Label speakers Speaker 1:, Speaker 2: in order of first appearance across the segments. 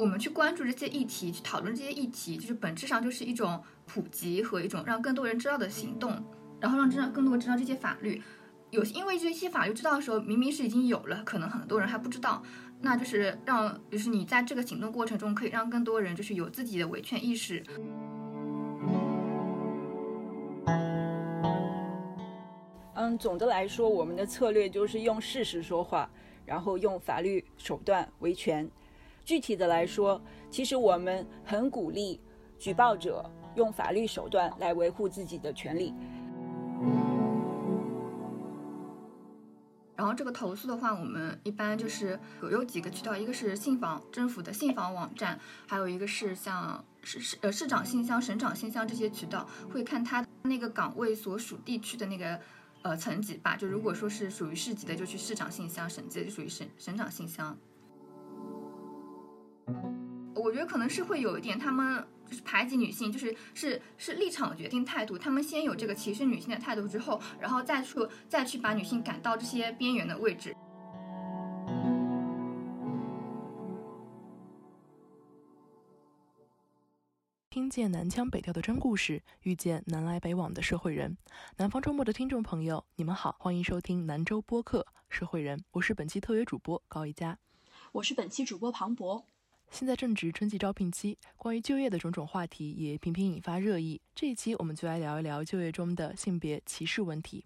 Speaker 1: 我们去关注这些议题，去讨论这些议题，就是本质上就是一种普及和一种让更多人知道的行动，然后让让更多人知道这些法律。有因为这些法律知道的时候，明明是已经有了，可能很多人还不知道。那就是让，就是你在这个行动过程中，可以让更多人就是有自己的维权意识。
Speaker 2: 嗯，总的来说，我们的策略就是用事实说话，然后用法律手段维权。具体的来说，其实我们很鼓励举报者用法律手段来维护自己的权利。
Speaker 1: 然后这个投诉的话，我们一般就是有有几个渠道，一个是信访政府的信访网站，还有一个是像市市呃市长信箱、省长信箱这些渠道，会看他那个岗位所属地区的那个呃层级吧。就如果说是属于市级的，就去市长信箱；省级就属于省省长信箱。我觉得可能是会有一点，他们就是排挤女性，就是是是立场决定态度。他们先有这个歧视女性的态度之后，然后再去再去把女性赶到这些边缘的位置。
Speaker 3: 听见南腔北调的真故事，遇见南来北往的社会人。南方周末的听众朋友，你们好，欢迎收听南周播客《社会人》，我是本期特约主播高一佳，
Speaker 4: 我是本期主播庞博。
Speaker 3: 现在正值春季招聘期，关于就业的种种话题也频频引发热议。这一期我们就来聊一聊就业中的性别歧视问题。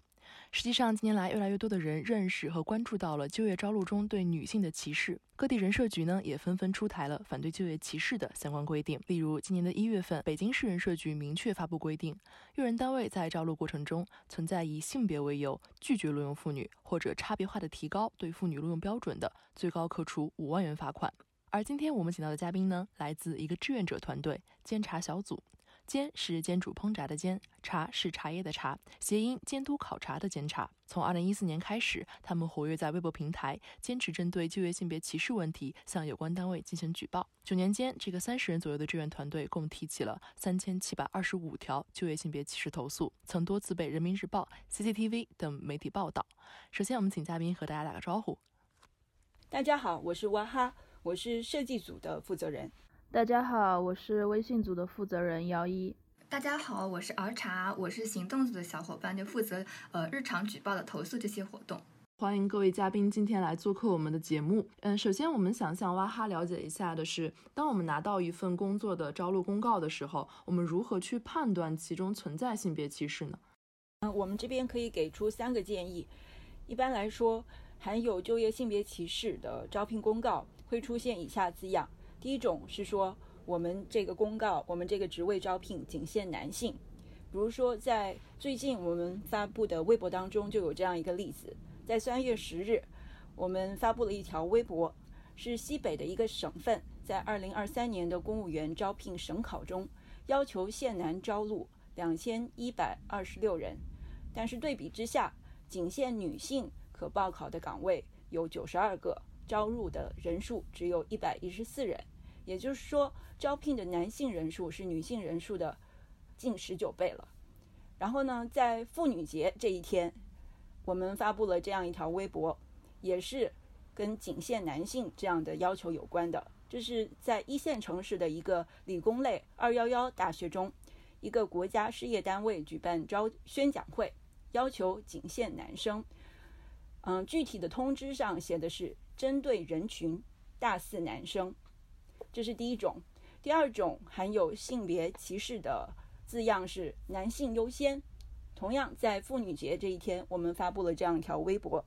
Speaker 3: 实际上，近年来越来越多的人认识和关注到了就业招录中对女性的歧视。各地人社局呢也纷纷出台了反对就业歧视的相关规定。例如，今年的一月份，北京市人社局明确发布规定，用人单位在招录过程中存在以性别为由拒绝录用妇女，或者差别化的提高对妇女录用标准的，最高可处五万元罚款。而今天我们请到的嘉宾呢，来自一个志愿者团队——监察小组。监是煎煮烹炸的煎，察是茶叶的茶，谐音监督考察的监察。从二零一四年开始，他们活跃在微博平台，坚持针对就业性别歧视问题向有关单位进行举报。九年间，这个三十人左右的志愿团队共提起了三千七百二十五条就业性别歧视投诉，曾多次被人民日报、CCTV 等媒体报道。首先，我们请嘉宾和大家打个招呼。
Speaker 2: 大家好，我是哇哈。我是设计组的负责人。
Speaker 5: 大家好，我是微信组的负责人姚一。
Speaker 1: 大家好，我是儿茶，我是行动组的小伙伴，就负责呃日常举报的投诉这些活动。
Speaker 3: 欢迎各位嘉宾今天来做客我们的节目。嗯，首先我们想向哇哈了解一下的是，当我们拿到一份工作的招录公告的时候，我们如何去判断其中存在性别歧视呢？
Speaker 2: 嗯，我们这边可以给出三个建议。一般来说，含有就业性别歧视的招聘公告。会出现以下字样：第一种是说，我们这个公告，我们这个职位招聘仅限男性。比如说，在最近我们发布的微博当中就有这样一个例子，在三月十日，我们发布了一条微博，是西北的一个省份在二零二三年的公务员招聘省考中，要求限男招录两千一百二十六人，但是对比之下，仅限女性可报考的岗位有九十二个。招入的人数只有一百一十四人，也就是说，招聘的男性人数是女性人数的近十九倍了。然后呢，在妇女节这一天，我们发布了这样一条微博，也是跟仅限男性这样的要求有关的。这是在一线城市的一个理工类二幺幺大学中，一个国家事业单位举办招宣讲会，要求仅限男生。嗯，具体的通知上写的是。针对人群，大四男生，这是第一种。第二种含有性别歧视的字样是“男性优先”。同样，在妇女节这一天，我们发布了这样一条微博，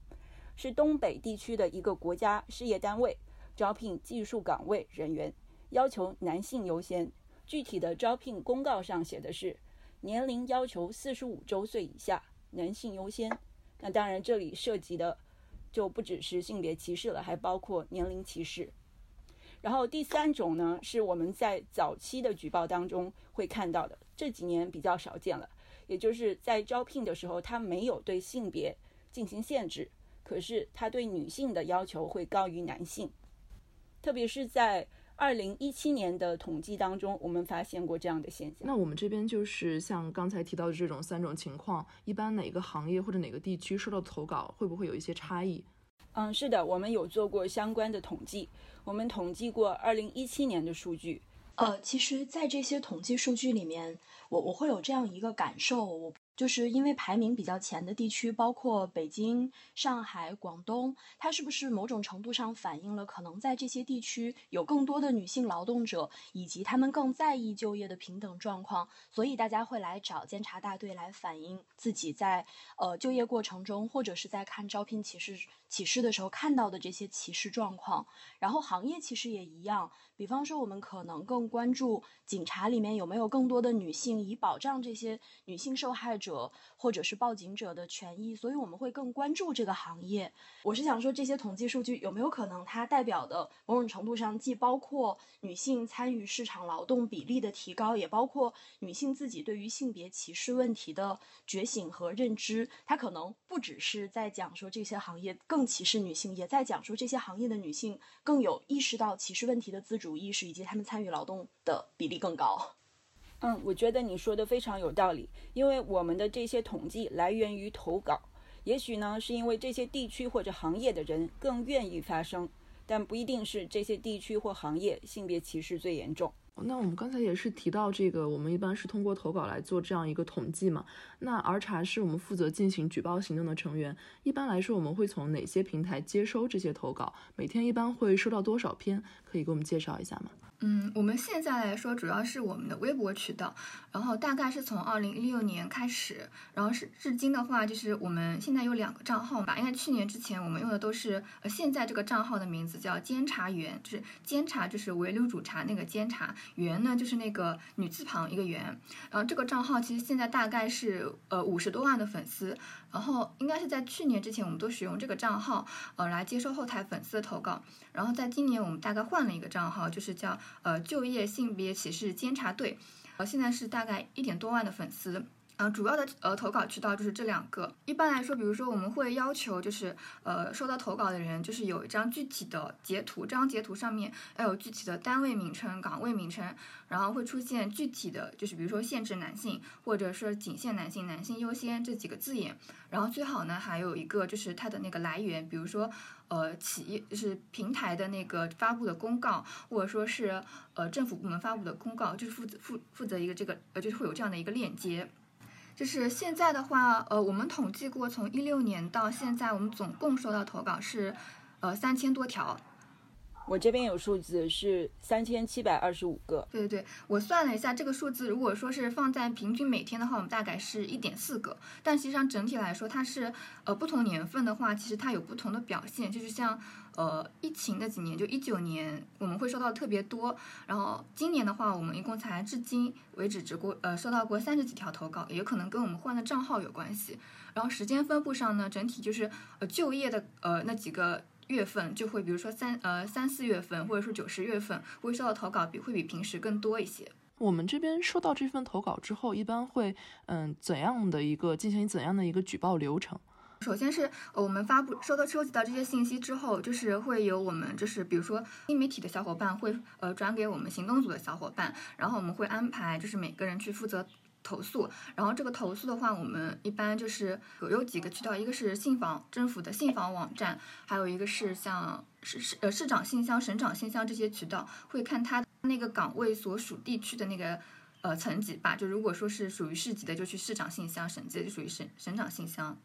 Speaker 2: 是东北地区的一个国家事业单位招聘技术岗位人员，要求男性优先。具体的招聘公告上写的是年龄要求四十五周岁以下，男性优先。那当然，这里涉及的。就不只是性别歧视了，还包括年龄歧视。然后第三种呢，是我们在早期的举报当中会看到的，这几年比较少见了。也就是在招聘的时候，他没有对性别进行限制，可是他对女性的要求会高于男性。特别是在二零一七年的统计当中，我们发现过这样的现象。
Speaker 3: 那我们这边就是像刚才提到的这种三种情况，一般哪个行业或者哪个地区收到投稿会不会有一些差异？
Speaker 2: 嗯，是的，我们有做过相关的统计，我们统计过二零一七年的数据。
Speaker 4: 呃，其实，在这些统计数据里面，我我会有这样一个感受，我。就是因为排名比较前的地区，包括北京、上海、广东，它是不是某种程度上反映了可能在这些地区有更多的女性劳动者，以及他们更在意就业的平等状况，所以大家会来找监察大队来反映自己在呃就业过程中，或者是在看招聘启事启事的时候看到的这些歧视状况。然后行业其实也一样，比方说我们可能更关注警察里面有没有更多的女性，以保障这些女性受害者。或者是报警者的权益，所以我们会更关注这个行业。我是想说，这些统计数据有没有可能它代表的某种程度上，既包括女性参与市场劳动比例的提高，也包括女性自己对于性别歧视问题的觉醒和认知。它可能不只是在讲说这些行业更歧视女性，也在讲说这些行业的女性更有意识到歧视问题的自主主意识，以及他们参与劳动的比例更高。
Speaker 2: 嗯，我觉得你说的非常有道理，因为我们的这些统计来源于投稿，也许呢是因为这些地区或者行业的人更愿意发声，但不一定是这些地区或行业性别歧视最严重。
Speaker 3: 那我们刚才也是提到这个，我们一般是通过投稿来做这样一个统计嘛。那儿茶是我们负责进行举报行动的成员，一般来说我们会从哪些平台接收这些投稿？每天一般会收到多少篇？可以给我们介绍一下吗？
Speaker 1: 嗯，我们现在来说，主要是我们的微博渠道，然后大概是从二零一六年开始，然后是至今的话，就是我们现在有两个账号吧，因为去年之前我们用的都是，呃，现在这个账号的名字叫监察员，就是监察就是围炉煮茶那个监察员呢，就是那个女字旁一个员，然后这个账号其实现在大概是呃五十多万的粉丝。然后应该是在去年之前，我们都使用这个账号，呃，来接收后台粉丝的投稿。然后在今年，我们大概换了一个账号，就是叫呃就业性别歧视监察队，呃，现在是大概一点多万的粉丝。呃，主要的呃投稿渠道就是这两个。一般来说，比如说我们会要求，就是呃收到投稿的人，就是有一张具体的截图，这张截图上面要有具体的单位名称、岗位名称，然后会出现具体的就是比如说限制男性，或者是仅限男性、男性优先这几个字眼。然后最好呢还有一个就是它的那个来源，比如说呃企业就是平台的那个发布的公告，或者说是呃政府部门发布的公告，就是负责负负责一个这个呃就是会有这样的一个链接。就是现在的话，呃，我们统计过，从一六年到现在，我们总共收到投稿是，呃，三千多条。
Speaker 2: 我这边有数字是三千七百二十五个。
Speaker 1: 对对对，我算了一下这个数字，如果说是放在平均每天的话，我们大概是一点四个。但实际上整体来说，它是呃不同年份的话，其实它有不同的表现，就是像。呃，疫情的几年，就一九年，我们会收到特别多。然后今年的话，我们一共才至今为止只过呃收到过三十几条投稿，也可能跟我们换的账号有关系。然后时间分布上呢，整体就是呃就业的呃那几个月份就会，比如说三呃三四月份，或者说九十月份会收到投稿比会比平时更多一些。
Speaker 3: 我们这边收到这份投稿之后，一般会嗯怎样的一个进行怎样的一个举报流程？
Speaker 1: 首先是我们发布收到收集到这些信息之后，就是会有我们就是比如说新媒体的小伙伴会呃转给我们行动组的小伙伴，然后我们会安排就是每个人去负责投诉。然后这个投诉的话，我们一般就是有有几个渠道，一个是信访政府的信访网站，还有一个是像市市呃市长信箱、省长信箱这些渠道，会看他那个岗位所属地区的那个呃层级吧。就如果说是属于市级的，就去市长信箱；省级的就属于省省长信箱。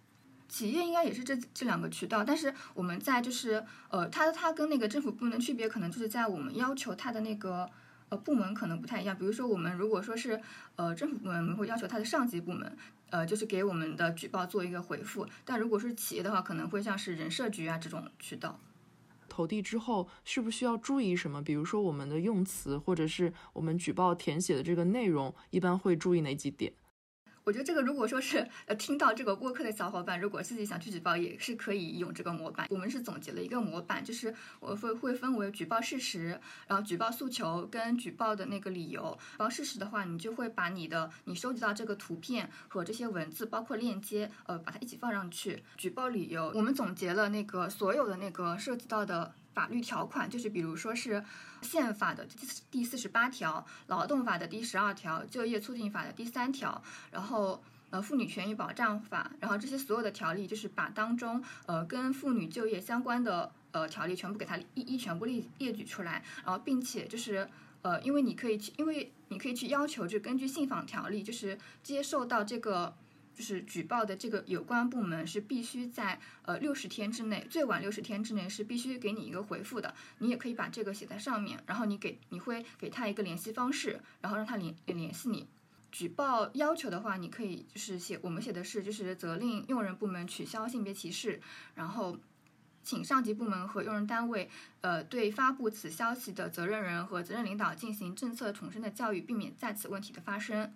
Speaker 1: 企业应该也是这这两个渠道，但是我们在就是呃，它它跟那个政府部门的区别，可能就是在我们要求它的那个部门可能不太一样。比如说，我们如果说是呃政府部门，我们会要求他的上级部门，呃，就是给我们的举报做一个回复。但如果是企业的话，可能会像是人社局啊这种渠道。
Speaker 3: 投递之后，需不需要注意什么？比如说我们的用词，或者是我们举报填写的这个内容，一般会注意哪几点？
Speaker 1: 我觉得这个如果说是呃听到这个播客的小伙伴，如果自己想去举报，也是可以用这个模板。我们是总结了一个模板，就是我会会分为举报事实，然后举报诉求跟举报的那个理由。举报事实的话，你就会把你的你收集到这个图片和这些文字，包括链接，呃，把它一起放上去。举报理由，我们总结了那个所有的那个涉及到的。法律条款就是，比如说是宪法的第第四十八条、劳动法的第十二条、就业促进法的第三条，然后呃妇女权益保障法，然后这些所有的条例就是把当中呃跟妇女就业相关的呃条例全部给它一一全部列列举出来，然后并且就是呃因为你可以去，因为你可以去要求，就根据信访条例，就是接受到这个。就是举报的这个有关部门是必须在呃六十天之内，最晚六十天之内是必须给你一个回复的。你也可以把这个写在上面，然后你给你会给他一个联系方式，然后让他联联系你。举报要求的话，你可以就是写我们写的是就是责令用人部门取消性别歧视，然后请上级部门和用人单位呃对发布此消息的责任人和责任领导进行政策重申的教育，避免再次问题的发生。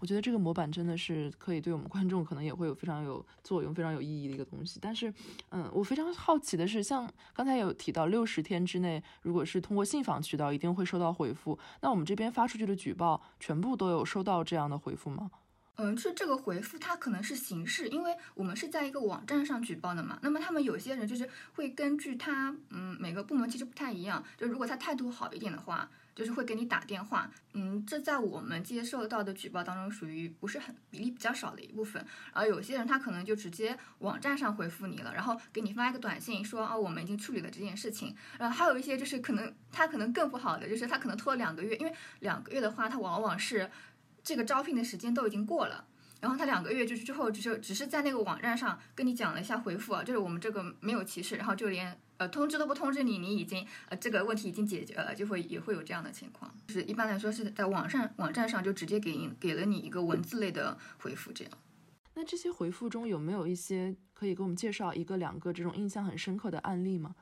Speaker 3: 我觉得这个模板真的是可以对我们观众可能也会有非常有作用、非常有意义的一个东西。但是，嗯，我非常好奇的是，像刚才有提到六十天之内，如果是通过信访渠道，一定会收到回复。那我们这边发出去的举报，全部都有收到这样的回复吗？
Speaker 1: 嗯，是这个回复，它可能是形式，因为我们是在一个网站上举报的嘛。那么他们有些人就是会根据他，嗯，每个部门其实不太一样。就如果他态度好一点的话。就是会给你打电话，嗯，这在我们接受到的举报当中属于不是很比例比较少的一部分。然后有些人他可能就直接网站上回复你了，然后给你发一个短信说啊我们已经处理了这件事情。然后还有一些就是可能他可能更不好的，就是他可能拖了两个月，因为两个月的话，他往往是这个招聘的时间都已经过了。然后他两个月就是之后只是只是在那个网站上跟你讲了一下回复啊，就是我们这个没有歧视，然后就连呃通知都不通知你，你已经呃这个问题已经解决了，就会也会有这样的情况。就是一般来说是在网上网站上就直接给你给了你一个文字类的回复这样。
Speaker 3: 那这些回复中有没有一些可以给我们介绍一个两个这种印象很深刻的案例吗？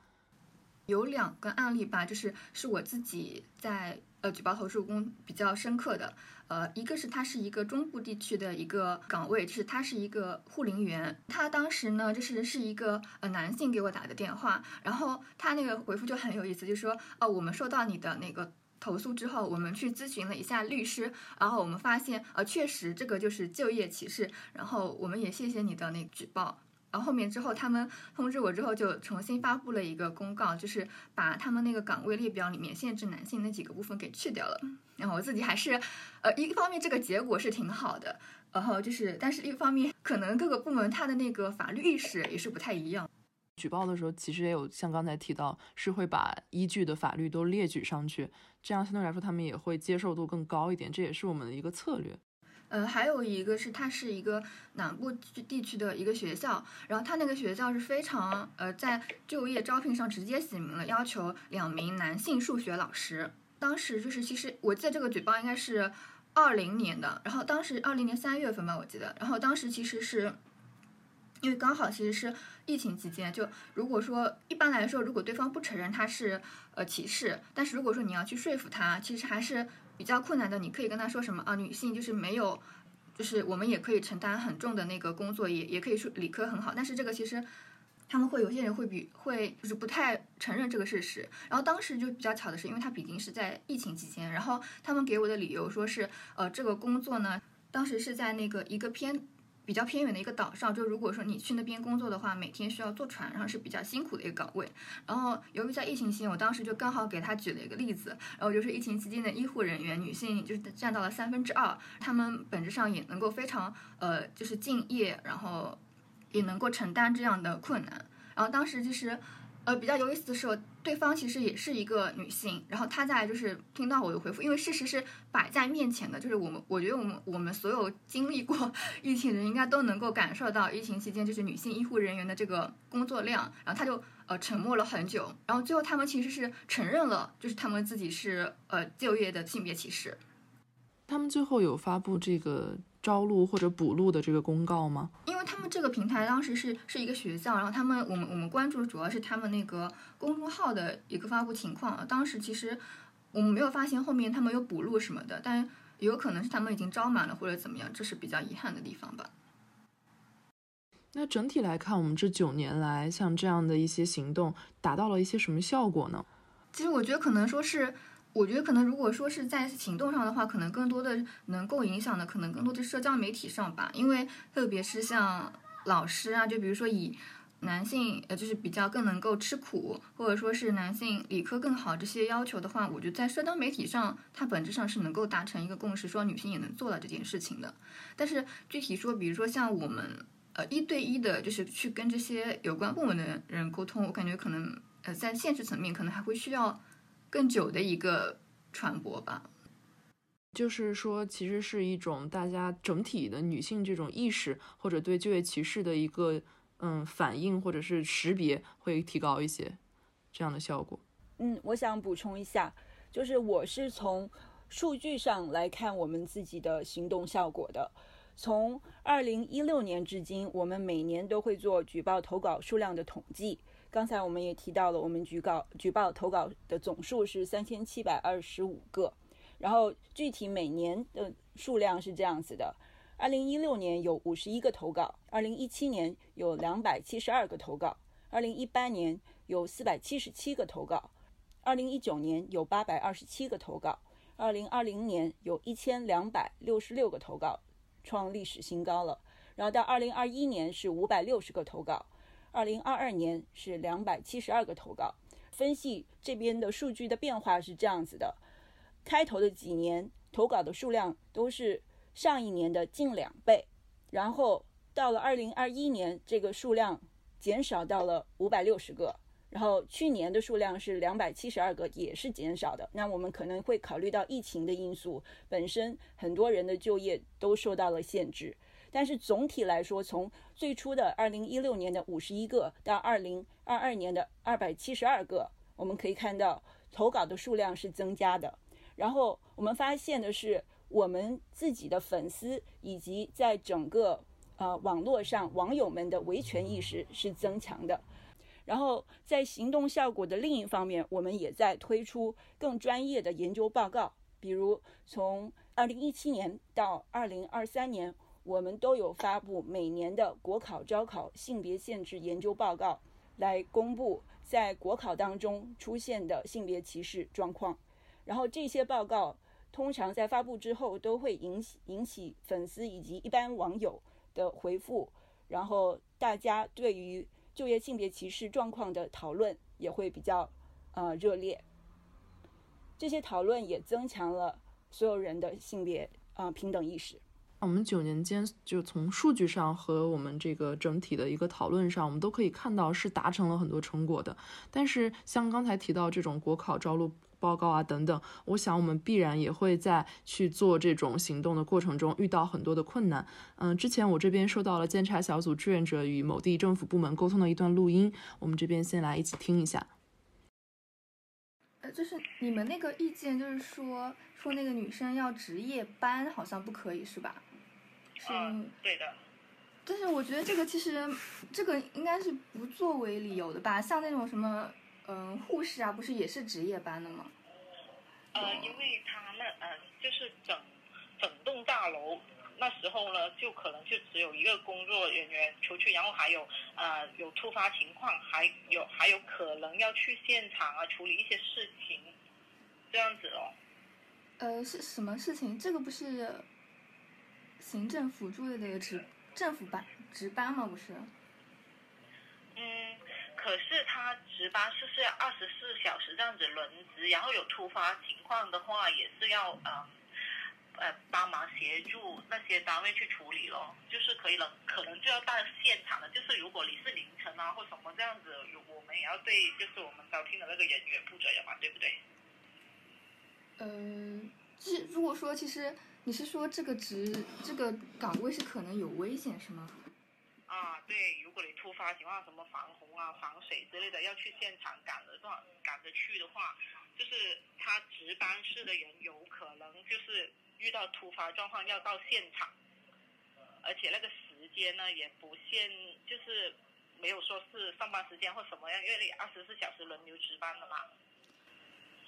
Speaker 1: 有两个案例吧，就是是我自己在呃举报投诉工比较深刻的。呃，一个是他是一个中部地区的一个岗位，就是他是一个护林员。他当时呢，就是是一个呃男性给我打的电话，然后他那个回复就很有意思，就说哦，我们收到你的那个投诉之后，我们去咨询了一下律师，然后我们发现呃确实这个就是就业歧视，然后我们也谢谢你的那举报。然后后面之后，他们通知我之后，就重新发布了一个公告，就是把他们那个岗位列表里面限制男性那几个部分给去掉了。然后我自己还是，呃，一方面这个结果是挺好的，然后就是，但是一方面可能各个部门他的那个法律意识也是不太一样。
Speaker 3: 举报的时候，其实也有像刚才提到，是会把依据的法律都列举上去，这样相对来说他们也会接受度更高一点，这也是我们的一个策略。
Speaker 1: 呃，还有一个是，它是一个南部地区的一个学校，然后它那个学校是非常呃，在就业招聘上直接写明了要求两名男性数学老师。当时就是，其实我记得这个举报应该是二零年的，然后当时二零年三月份吧，我记得，然后当时其实是因为刚好其实是疫情期间，就如果说一般来说，如果对方不承认他是呃歧视，但是如果说你要去说服他，其实还是。比较困难的，你可以跟他说什么啊？女性就是没有，就是我们也可以承担很重的那个工作，也也可以说理科很好。但是这个其实他们会有些人会比会就是不太承认这个事实。然后当时就比较巧的是，因为他毕竟是在疫情期间，然后他们给我的理由说是呃这个工作呢，当时是在那个一个偏。比较偏远的一个岛上，就如果说你去那边工作的话，每天需要坐船，然后是比较辛苦的一个岗位。然后由于在疫情期间，我当时就刚好给他举了一个例子，然后就是疫情期间的医护人员，女性就是占到了三分之二，他们本质上也能够非常呃就是敬业，然后也能够承担这样的困难。然后当时就是。呃，比较有意思的是，对方其实也是一个女性，然后她在就是听到我的回复，因为事实是摆在面前的，就是我们，我觉得我们我们所有经历过 疫情的人应该都能够感受到疫情期间就是女性医护人员的这个工作量，然后他就呃沉默了很久，然后最后他们其实是承认了，就是他们自己是呃就业的性别歧视。
Speaker 3: 他们最后有发布这个。招录或者补录的这个公告吗？
Speaker 1: 因为他们这个平台当时是是一个学校，然后他们我们我们关注的主要是他们那个公众号的一个发布情况。当时其实我们没有发现后面他们有补录什么的，但有可能是他们已经招满了或者怎么样，这是比较遗憾的地方吧。
Speaker 3: 那整体来看，我们这九年来像这样的一些行动达到了一些什么效果呢？
Speaker 1: 其实我觉得可能说是。我觉得可能如果说是在行动上的话，可能更多的能够影响的，可能更多的社交媒体上吧。因为特别是像老师啊，就比如说以男性呃就是比较更能够吃苦，或者说是男性理科更好这些要求的话，我觉得在社交媒体上，它本质上是能够达成一个共识，说女性也能做到这件事情的。但是具体说，比如说像我们呃一对一的，就是去跟这些有关部门的人沟通，我感觉可能呃在现实层面可能还会需要更久的一个传播吧。
Speaker 3: 就是说，其实是一种大家整体的女性这种意识，或者对就业歧视的一个嗯反应，或者是识别会提高一些这样的效果。
Speaker 2: 嗯，我想补充一下，就是我是从数据上来看我们自己的行动效果的。从二零一六年至今，我们每年都会做举报投稿数量的统计。刚才我们也提到了，我们举稿举报投稿的总数是三千七百二十五个。然后具体每年的数量是这样子的：二零一六年有五十一个投稿，二零一七年有两百七十二个投稿，二零一八年有四百七十七个投稿，二零一九年有八百二十七个投稿，二零二零年有一千两百六十六个投稿，创历史新高了。然后到二零二一年是五百六十个投稿，二零二二年是两百七十二个投稿。分析这边的数据的变化是这样子的。开头的几年投稿的数量都是上一年的近两倍，然后到了二零二一年，这个数量减少到了五百六十个，然后去年的数量是两百七十二个，也是减少的。那我们可能会考虑到疫情的因素，本身很多人的就业都受到了限制，但是总体来说，从最初的二零一六年的五十一个到二零二二年的二百七十二个，我们可以看到投稿的数量是增加的。然后我们发现的是，我们自己的粉丝以及在整个呃网络上网友们的维权意识是增强的。然后在行动效果的另一方面，我们也在推出更专业的研究报告，比如从二零一七年到二零二三年，我们都有发布每年的国考招考性别限制研究报告，来公布在国考当中出现的性别歧视状况。然后这些报告通常在发布之后都会引起引起粉丝以及一般网友的回复，然后大家对于就业性别歧视状况的讨论也会比较呃热烈。这些讨论也增强了所有人的性别啊平等意识。
Speaker 3: 我们九年间就从数据上和我们这个整体的一个讨论上，我们都可以看到是达成了很多成果的。但是像刚才提到这种国考招录。报告啊，等等，我想我们必然也会在去做这种行动的过程中遇到很多的困难。嗯，之前我这边收到了监察小组志愿者与某地政府部门沟通的一段录音，我们这边先来一起听一下。
Speaker 1: 呃，就是你们那个意见，就是说说那个女生要值夜班，好像不可以是吧？
Speaker 6: 嗯，对的。
Speaker 1: 但是我觉得这个其实这个应该是不作为理由的吧，像那种什么。嗯，护士啊，不是也是值夜班的吗？
Speaker 6: 呃，因为他那呃，就是整整栋大楼那时候呢，就可能就只有一个工作人员出去，然后还有呃有突发情况，还有还有可能要去现场啊处理一些事情，这样子哦。
Speaker 1: 呃，是什么事情？这个不是行政辅助类的值政府班值班吗？不是？
Speaker 6: 嗯。可是他值班是是要二十四小时这样子轮值，然后有突发情况的话，也是要呃呃帮忙协助那些单位去处理咯。就是可以了，可能就要到现场了。就是如果你是凌晨啊或什么这样子，我们也要对就是我们招聘的那个人员负责任嘛，对不对？
Speaker 1: 嗯，是如果说其实你是说这个职这个岗位是可能有危险是吗？
Speaker 6: 啊，对，如果你突发情况，什么防洪啊、防水之类的，要去现场赶着话，赶着去的话，就是他值班室的人有可能就是遇到突发状况要到现场，而且那个时间呢也不限，就是没有说是上班时间或什么样，因为你二十四小时轮流值班的嘛。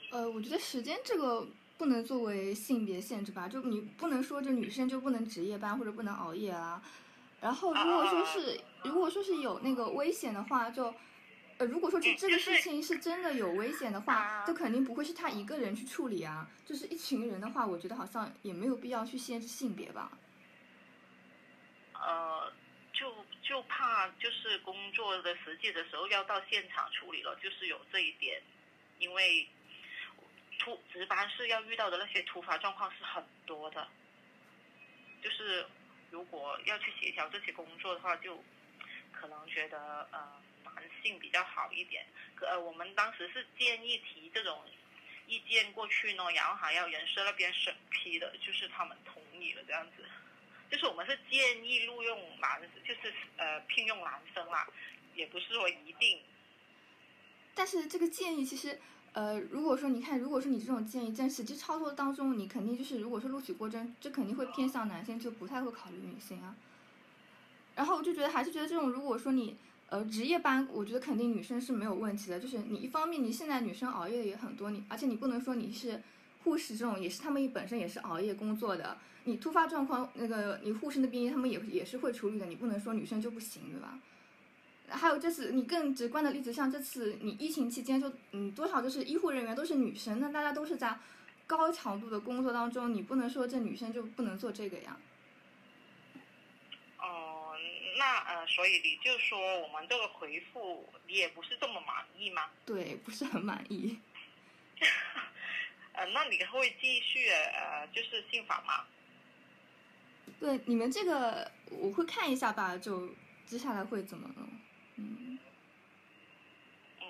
Speaker 1: 呃，我觉得时间这个不能作为性别限制吧，就你不能说这女生就不能值夜班或者不能熬夜啊。然后，如果说是如果说是有那个危险的话，就，呃，如果说这这个事情是真的有危险的话，就肯定不会是他一个人去处理啊。就是一群人的话，我觉得好像也没有必要去限制性别吧。
Speaker 6: 呃，就就怕就是工作的实际的时候要到现场处理了，就是有这一点，因为突值班室要遇到的那些突发状况是很多的，就是如果要去协调这些工作的话，就可能觉得呃男性比较好一点。呃，我们当时是建议提这种意见过去呢，然后还要人事那边审批的，就是他们同意了这样子。就是我们是建议录用男，就是呃聘用男生啦，也不是说一定。
Speaker 1: 但是这个建议其实，呃，如果说你看，如果说你这种建议在实际操作当中，你肯定就是如果说录取过正，这肯定会偏向男性，就不太会考虑女性啊。然后我就觉得还是觉得这种，如果说你呃值夜班，我觉得肯定女生是没有问题的。就是你一方面你现在女生熬夜也很多，你而且你不能说你是护士这种，也是他们本身也是熬夜工作的。你突发状况，那个你护士那边他们也也是会处理的，你不能说女生就不行，对吧？还有就是你更直观的例子，像这次你疫情期间就嗯多少就是医护人员都是女生，那大家都是在高强度的工作当中，你不能说这女生就不能做这个呀。
Speaker 6: 哦，那呃，所以你就说我们这个回复你也不是这么满意吗？
Speaker 1: 对，不是很满意。
Speaker 6: 呃，那你会继续呃就是信访吗？
Speaker 1: 对你们这个我会看一下吧，就接下来会怎么，
Speaker 6: 嗯，嗯，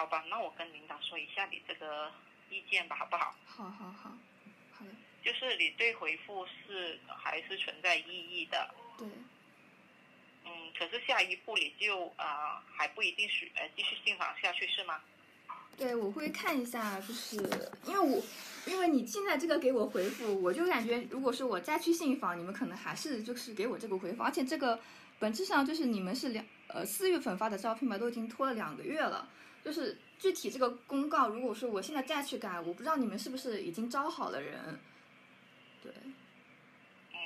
Speaker 6: 好吧，那我跟领导说一下你这个意见吧，好不好？
Speaker 1: 好好好，好的。
Speaker 6: 就是你对回复是还是存在异议的？
Speaker 1: 对。
Speaker 6: 嗯，可是下一步你就啊还不一定是呃继续信访下去是吗？
Speaker 1: 对，我会看一下，就是因为我，因为你现在这个给我回复，我就感觉如果是我再去信访，你们可能还是就是给我这个回复，而且这个本质上就是你们是两呃四月份发的招聘嘛，都已经拖了两个月了，就是具体这个公告，如果说我现在再去改，我不知道你们是不是已经招好了人，对，
Speaker 6: 嗯，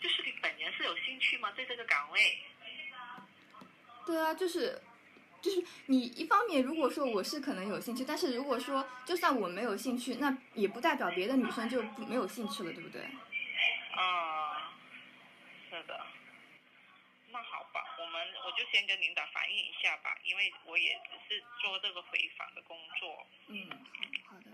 Speaker 6: 就是你本人是有兴趣吗？对这个岗位？
Speaker 1: 对啊，就是。就是你一方面，如果说我是可能有兴趣，但是如果说就算我没有兴趣，那也不代表别的女生就没有兴趣了，对不对？
Speaker 6: 啊，是的。那好吧，我们我就先跟领导反映一下吧，因为我也只是做这个回访的工作。
Speaker 1: 嗯，好的。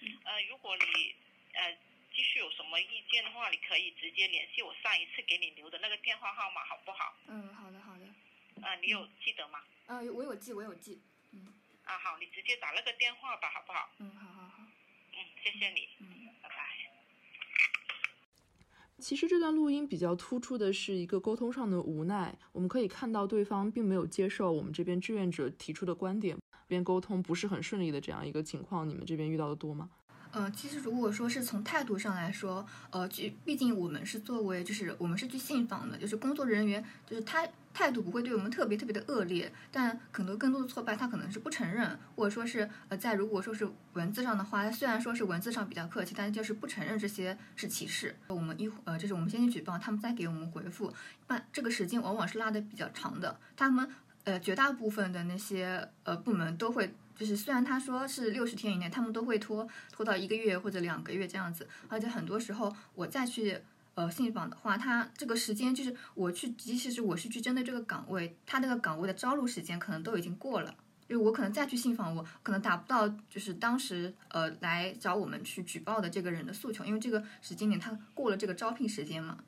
Speaker 6: 嗯，呃，如果你呃继续有什么意见的话，你可以直接联系我上一次给你留的那个电话号码，好不好？
Speaker 1: 嗯，好的，好的。
Speaker 6: 啊，你有记得吗？
Speaker 1: 啊，我有记，我有记，嗯。
Speaker 6: 啊，好，你直接打那个电话吧，好不好？
Speaker 1: 嗯，好好好。
Speaker 6: 嗯，谢谢你。
Speaker 3: 其实这段录音比较突出的是一个沟通上的无奈，我们可以看到对方并没有接受我们这边志愿者提出的观点，边沟通不是很顺利的这样一个情况，你们这边遇到的多吗？
Speaker 1: 嗯，其实如果说是从态度上来说，呃，就毕竟我们是作为，就是我们是去信访的，就是工作人员，就是他态度不会对我们特别特别的恶劣，但可能更多的挫败，他可能是不承认，或者说是呃，在如果说是文字上的话，他虽然说是文字上比较客气，但是就是不承认这些是歧视。我们一呃，就是我们先去举报，他们再给我们回复，那这个时间往往是拉的比较长的。他们呃，绝大部分的那些呃部门都会。就是虽然他说是六十天以内，他们都会拖拖到一个月或者两个月这样子，而且很多时候我再去呃信访的话，他这个时间就是我去，即使是我是去针对这个岗位，他那个岗位的招录时间可能都已经过了，就我可能再去信访，我可能达不到就是当时呃来找我们去举报的这个人的诉求，因为这个时间点他过了这个招聘时间嘛。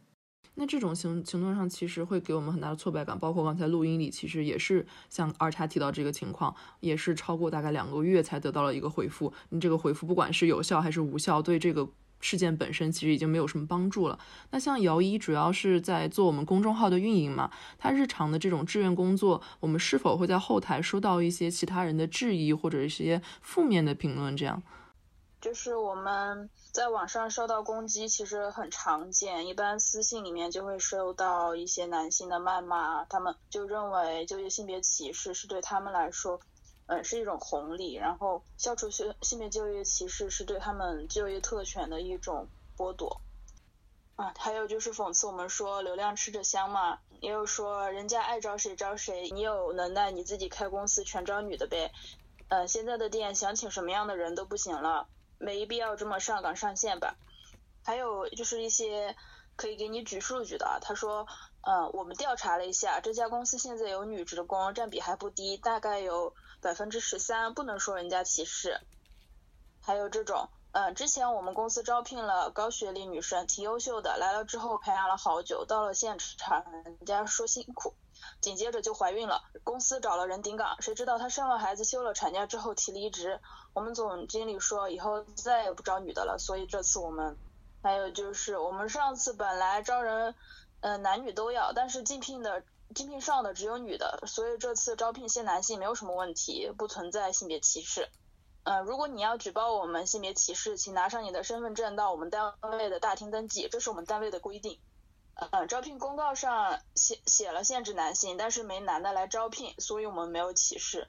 Speaker 3: 那这种行行动上其实会给我们很大的挫败感，包括刚才录音里其实也是像二叉提到这个情况，也是超过大概两个月才得到了一个回复。你这个回复不管是有效还是无效，对这个事件本身其实已经没有什么帮助了。那像姚一主要是在做我们公众号的运营嘛，他日常的这种志愿工作，我们是否会在后台收到一些其他人的质疑或者一些负面的评论？这样？
Speaker 7: 就是我们在网上受到攻击，其实很常见。一般私信里面就会收到一些男性的谩骂，他们就认为就业性别歧视是对他们来说，嗯，是一种红利。然后消除性性别就业歧视是对他们就业特权的一种剥夺。啊，还有就是讽刺我们说流量吃着香嘛，也有说人家爱招谁招谁，你有能耐你自己开公司全招女的呗。嗯，现在的店想请什么样的人都不行了。没必要这么上纲上线吧。还有就是一些可以给你举数据的，他说，嗯，我们调查了一下，这家公司现在有女职工占比还不低，大概有百分之十三，不能说人家歧视。还有这种，嗯，之前我们公司招聘了高学历女生，挺优秀的，来了之后培养了好久，到了现场人家说辛苦，紧接着就怀孕了，公司找了人顶岗，谁知道她生了孩子休了产假之后提离职，我们总经理说以后再也不招女的了，所以这次我们，还有就是我们上次本来招人，嗯，男女都要，但是竞聘的竞聘上的只有女的，所以这次招聘些男性没有什么问题，不存在性别歧视。嗯，如果你要举报我们性别歧视，请拿上你的身份证到我们单位的大厅登记，这是我们单位的规定。嗯，招聘公告上写写了限制男性，但是没男的来招聘，所以我们没有歧视。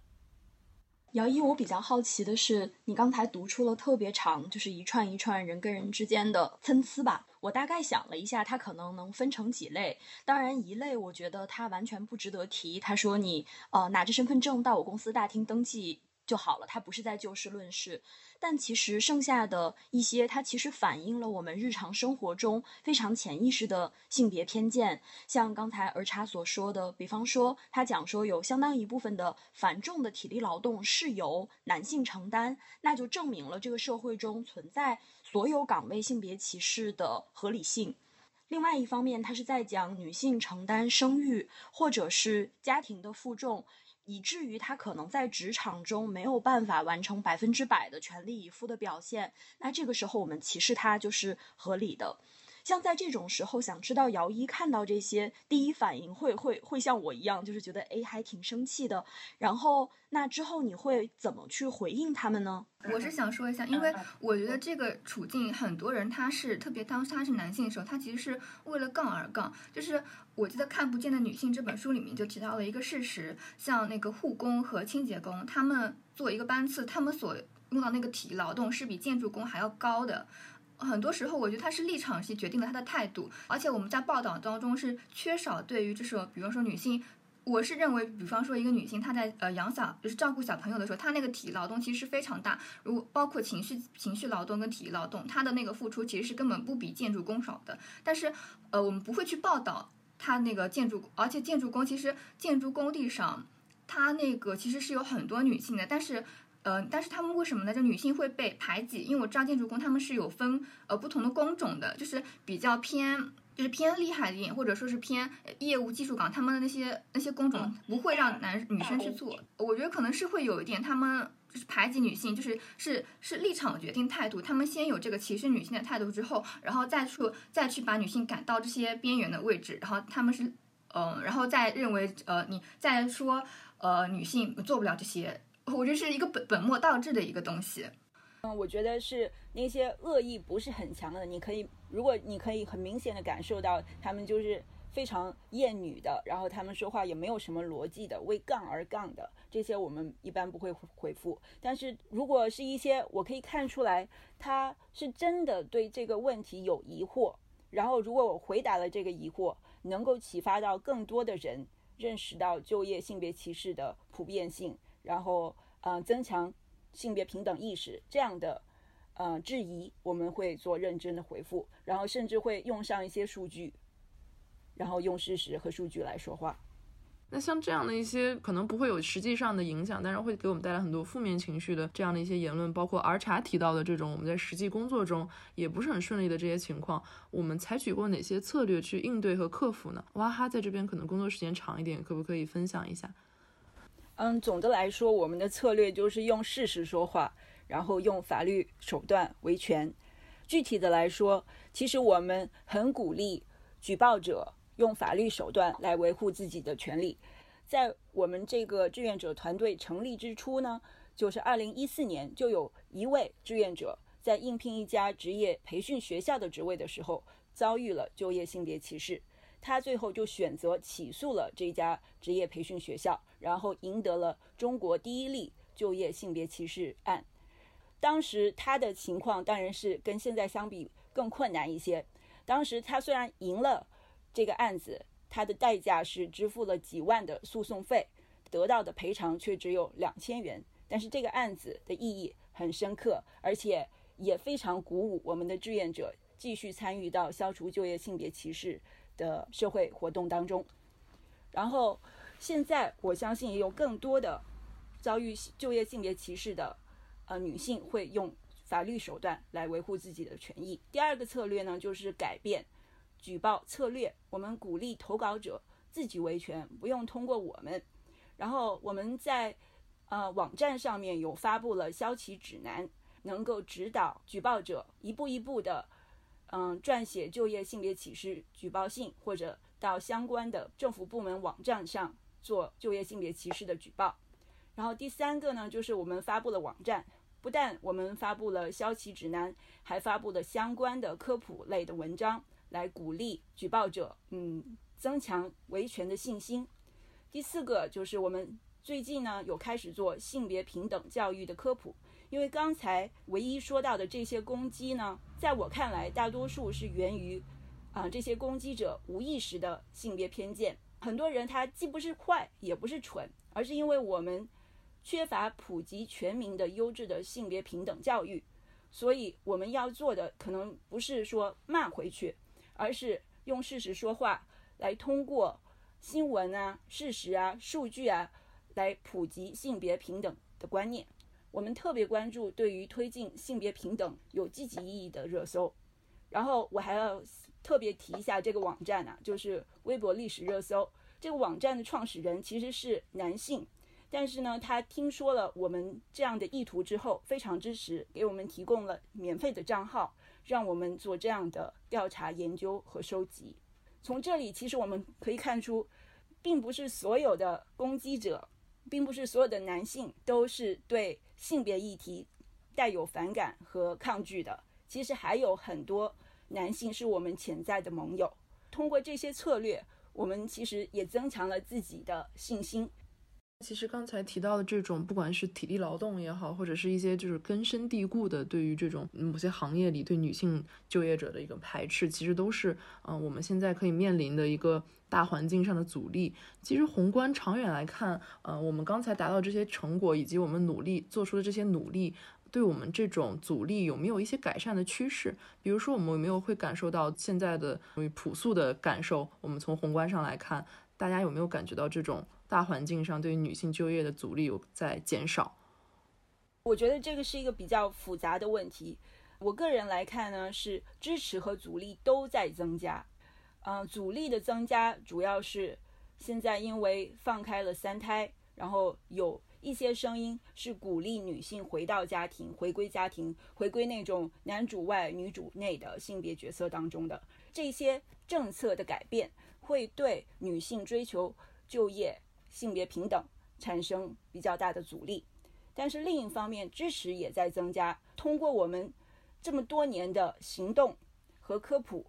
Speaker 4: 姚一，我比较好奇的是，你刚才读出了特别长，就是一串一串人跟人之间的参差吧。我大概想了一下，它可能能分成几类。当然，一类我觉得它完全不值得提。他说你呃拿着身份证到我公司大厅登记。就好了，它不是在就事论事，但其实剩下的一些，它其实反映了我们日常生活中非常潜意识的性别偏见。像刚才儿茶所说的，比方说他讲说有相当一部分的繁重的体力劳动是由男性承担，那就证明了这个社会中存在所有岗位性别歧视的合理性。另外一方面，他是在讲女性承担生育或者是家庭的负重。以至于她可能在职场中没有办法完成百分之百的全力以赴的表现，那这个时候我们歧视她就是合理的。像在这种时候，想知道姚一看到这些第一反应会会会像我一样，就是觉得哎还挺生气的。然后那之后你会怎么去回应他们呢？
Speaker 1: 我是想说一下，因为我觉得这个处境很多人他是特别当他是男性的时候，他其实是为了杠而杠。就是我记得《看不见的女性》这本书里面就提到了一个事实，像那个护工和清洁工，他们做一个班次，他们所用到那个体力劳动是比建筑工还要高的。很多时候，我觉得他是立场是决定了他的态度，而且我们在报道当中是缺少对于这种，比方说女性，我是认为，比方说一个女性她在呃养小，就是照顾小朋友的时候，她那个体力劳动其实是非常大，如果包括情绪情绪劳动跟体力劳动，她的那个付出其实是根本不比建筑工少的。但是，呃，我们不会去报道她那个建筑，而且建筑工其实建筑工地上，她那个其实是有很多女性的，但是。嗯，但是他们为什么呢？就女性会被排挤，因为我知道建筑工他们是有分呃不同的工种的，就是比较偏就是偏厉害一点，或者说是偏业务技术岗，他们的那些那些工种不会让男女生去做。我觉得可能是会有一点，他们就是排挤女性，就是是是立场决定态度，他们先有这个歧视女性的态度之后，然后再去再去把女性赶到这些边缘的位置，然后他们是嗯，然后再认为呃你再说呃女性做不了这些。我觉得是一个本本末倒置的一个东西。
Speaker 2: 嗯，我觉得是那些恶意不是很强的，你可以，如果你可以很明显的感受到他们就是非常厌女的，然后他们说话也没有什么逻辑的，为杠而杠的，这些我们一般不会回复。但是如果是一些我可以看出来他是真的对这个问题有疑惑，然后如果我回答了这个疑惑，能够启发到更多的人认识到就业性别歧视的普遍性。然后，嗯，增强性别平等意识这样的，呃，质疑我们会做认真的回复，然后甚至会用上一些数据，然后用事实和数据来说话。
Speaker 3: 那像这样的一些可能不会有实际上的影响，但是会给我们带来很多负面情绪的这样的一些言论，包括儿茶提到的这种我们在实际工作中也不是很顺利的这些情况，我们采取过哪些策略去应对和克服呢？哇哈，在这边可能工作时间长一点，可不可以分享一下？
Speaker 2: 嗯，总的来说，我们的策略就是用事实说话，然后用法律手段维权。具体的来说，其实我们很鼓励举报者用法律手段来维护自己的权利。在我们这个志愿者团队成立之初呢，就是二零一四年，就有一位志愿者在应聘一家职业培训学校的职位的时候，遭遇了就业性别歧视。他最后就选择起诉了这家职业培训学校，然后赢得了中国第一例就业性别歧视案。当时他的情况当然是跟现在相比更困难一些。当时他虽然赢了这个案子，他的代价是支付了几万的诉讼费，得到的赔偿却只有两千元。但是这个案子的意义很深刻，而且也非常鼓舞我们的志愿者继续参与到消除就业性别歧视。的社会活动当中。然后现在我相信也有更多的遭遇就业性别歧视的呃女性会用法律手段来维护自己的权益。第二个策略呢，就是改变举报策略，我们鼓励投稿者自己维权，不用通过我们。然后我们在呃网站上面有发布了消歧指南，能够指导举报者一步一步的嗯撰写就业性别歧视举报信，或者到相关的政府部门网站上做就业性别歧视的举报。然后第三个呢，就是我们发布了网站，不但我们发布了消歧指南，还发布了相关的科普类的文章，来鼓励举报者嗯增强维权的信心。第四个就是我们最近呢有开始做性别平等教育的科普，因为刚才唯一说到的这些攻击呢，在我看来大多数是源于啊这些攻击者无意识的性别偏见。很多人他既不是坏也不是蠢，而是因为我们缺乏普及全民的优质的性别平等教育，所以我们要做的可能不是说骂回去，而是用事实说话，来通过。新闻啊、事实啊、数据啊，来普及性别平等的观念。我们特别关注对于推进性别平等有积极意义的热搜。然后我还要特别提一下这个网站啊，就是微博历史热搜。这个网站的创始人其实是男性，但是呢，他听说了我们这样的意图之后，非常支持，给我们提供了免费的账号，让我们做这样的调查研究和收集。从这里，其实我们可以看出，并不是所有的攻击者，并不是所有的男性都是对性别议题带有反感和抗拒的。其实还有很多男性是我们潜在的盟友。通过这些策略，我们其实也增强了自己的信心。
Speaker 3: 其实刚才提到的这种，不管是体力劳动也好，或者是一些就是根深蒂固的对于这种某些行业里对女性就业者的一个排斥，其实都是嗯我们现在可以面临的一个大环境上的阻力。其实宏观长远来看，呃，我们刚才达到这些成果，以及我们努力做出的这些努力，对我们这种阻力有没有一些改善的趋势？比如说，我们有没有会感受到现在的朴素的感受？我们从宏观上来看，大家有没有感觉到这种？大环境上对于女性就业的阻力有在减少，
Speaker 2: 我觉得这个是一个比较复杂的问题。我个人来看呢，是支持和阻力都在增加。嗯，阻力的增加主要是现在因为放开了三胎，然后有一些声音是鼓励女性回到家庭、回归家庭、回归那种男主外女主内的性别角色当中的这些政策的改变，会对女性追求就业。性别平等产生比较大的阻力，但是另一方面，支持也在增加。通过我们这么多年的行动和科普，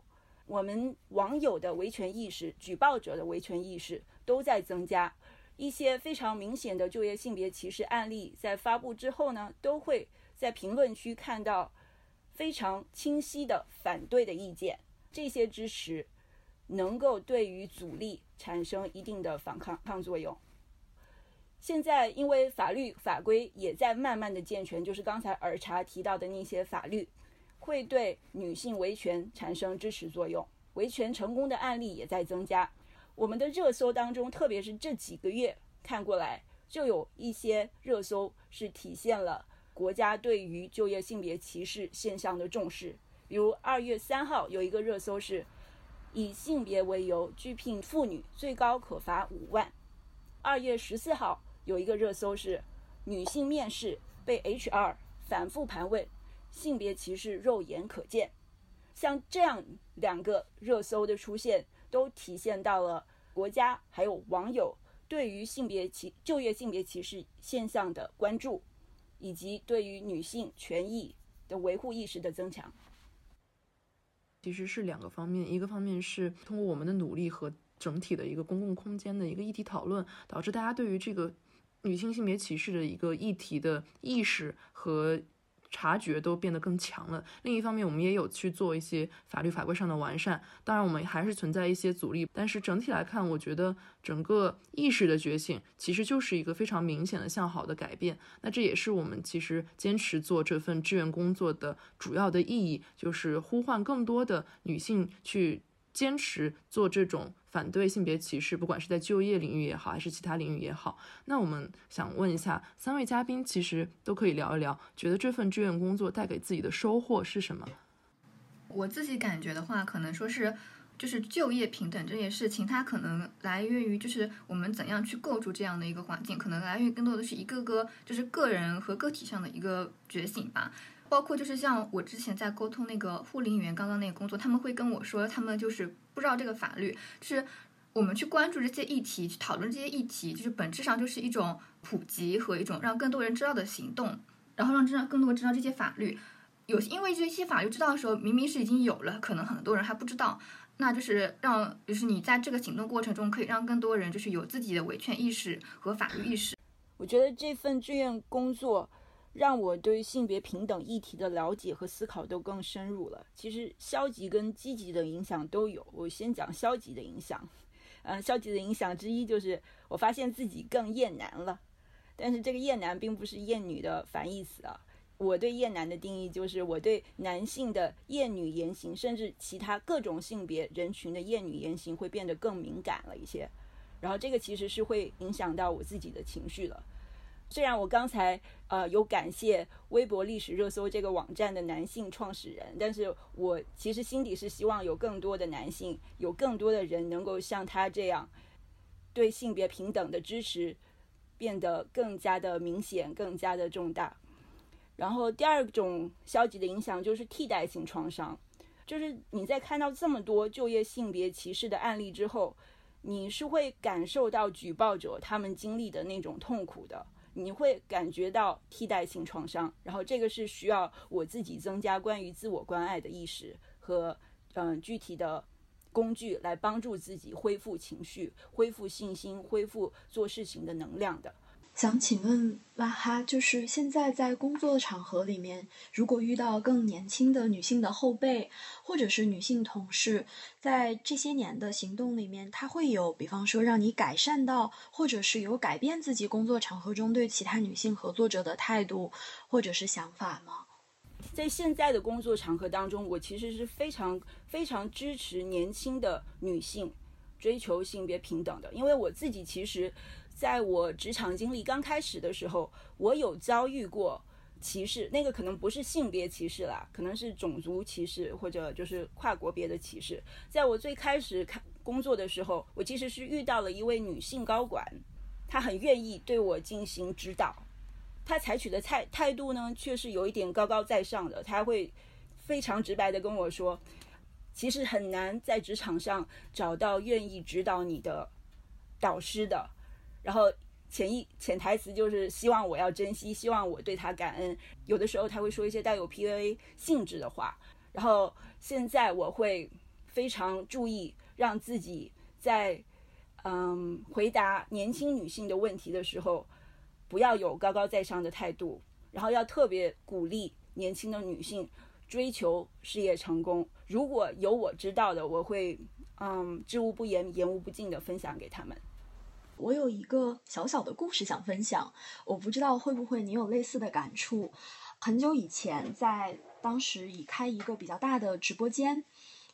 Speaker 2: 我们网友的维权意识、举报者的维权意识都在增加。一些非常明显的就业性别歧视案例在发布之后呢，都会在评论区看到非常清晰的反对的意见。这些支持。能够对于阻力产生一定的反抗抗作用。现在因为法律法规也在慢慢的健全，就是刚才尔茶提到的那些法律，会对女性维权产生支持作用，维权成功的案例也在增加。我们的热搜当中，特别是这几个月看过来，就有一些热搜是体现了国家对于就业性别歧视现象的重视。比如二月三号有一个热搜是。以性别为由拒聘妇女，最高可罚五万。二月十四号有一个热搜是：女性面试被 HR 反复盘问，性别歧视肉眼可见。像这样两个热搜的出现，都体现到了国家还有网友对于性别歧就业性别歧视现象的关注，以及对于女性权益的维护意识的增强。
Speaker 3: 其实是两个方面，一个方面是通过我们的努力和整体的一个公共空间的一个议题讨论，导致大家对于这个女性性别歧视的一个议题的意识和。察觉都变得更强了。另一方面，我们也有去做一些法律法规上的完善。当然，我们还是存在一些阻力。但是整体来看，我觉得整个意识的觉醒其实就是一个非常明显的向好的改变。那这也是我们其实坚持做这份志愿工作的主要的意义，就是呼唤更多的女性去坚持做这种反对性别歧视，不管是在就业领域也好，还是其他领域也好。那我们想问一下三位嘉宾，其实都可以聊一聊，觉得这份志愿工作带给自己的收获是什么？
Speaker 1: 我自己感觉的话，可能说是。就是就业平等这件事情，它可能来源于就是我们怎样去构筑这样的一个环境，可能来源于更多的是一个个就是个人和个体上的一个觉醒吧。包括就是像我之前在沟通那个护林员刚刚那个工作，他们会跟我说，他们就是不知道这个法律，就是我们去关注这些议题，去讨论这些议题，就是本质上就是一种普及和一种让更多人知道的行动，然后让知道更多人知道这些法律。有因为这些法律知道的时候，明明是已经有了，可能很多人还不知道。那就是让，就是你在这个行动过程中，可以让更多人就是有自己的维权意识和法律意识。
Speaker 2: 我觉得这份志愿工作让我对性别平等议题的了解和思考都更深入了。其实消极跟积极的影响都有。我先讲消极的影响，嗯，消极的影响之一就是我发现自己更厌男了。但是这个厌男并不是厌女的反义词啊。我对厌男的定义就是我对男性的厌女言行，甚至其他各种性别人群的厌女言行会变得更敏感了一些。然后这个其实是会影响到我自己的情绪了。虽然我刚才呃有感谢微博历史热搜这个网站的男性创始人，但是我其实心底是希望有更多的男性，有更多的人能够像他这样，对性别平等的支持变得更加的明显，更加的重大。然后第二种消极的影响就是替代性创伤，就是你在看到这么多就业性别歧视的案例之后，你是会感受到举报者他们经历的那种痛苦的，你会感觉到替代性创伤。然后这个是需要我自己增加关于自我关爱的意识和嗯具体的工具来帮助自己恢复情绪、恢复信心、恢复做事情的能量的。
Speaker 4: 想请问哇哈，就是现在在工作场合里面，如果遇到更年轻的女性的后辈，或者是女性同事，在这些年的行动里面，他会有，比方说让你改善到，或者是有改变自己工作场合中对其他女性合作者的态度或者是想法吗？
Speaker 2: 在现在的工作场合当中，我其实是非常非常支持年轻的女性追求性别平等的，因为我自己其实。在我职场经历刚开始的时候，我有遭遇过歧视，那个可能不是性别歧视啦，可能是种族歧视或者就是跨国别的歧视。在我最开始开工作的时候，我其实是遇到了一位女性高管，她很愿意对我进行指导，她采取的态态度呢，却是有一点高高在上的，她会非常直白的跟我说，其实很难在职场上找到愿意指导你的导师的。然后潜意潜台词就是希望我要珍惜，希望我对他感恩。有的时候他会说一些带有 PUA 性质的话。然后现在我会非常注意，让自己在嗯回答年轻女性的问题的时候，不要有高高在上的态度，然后要特别鼓励年轻的女性追求事业成功。如果有我知道的，我会嗯知无不言，言无不尽的分享给他们。
Speaker 4: 我有一个小小的故事想分享，我不知道会不会你有类似的感触。很久以前，在当时已开一个比较大的直播间。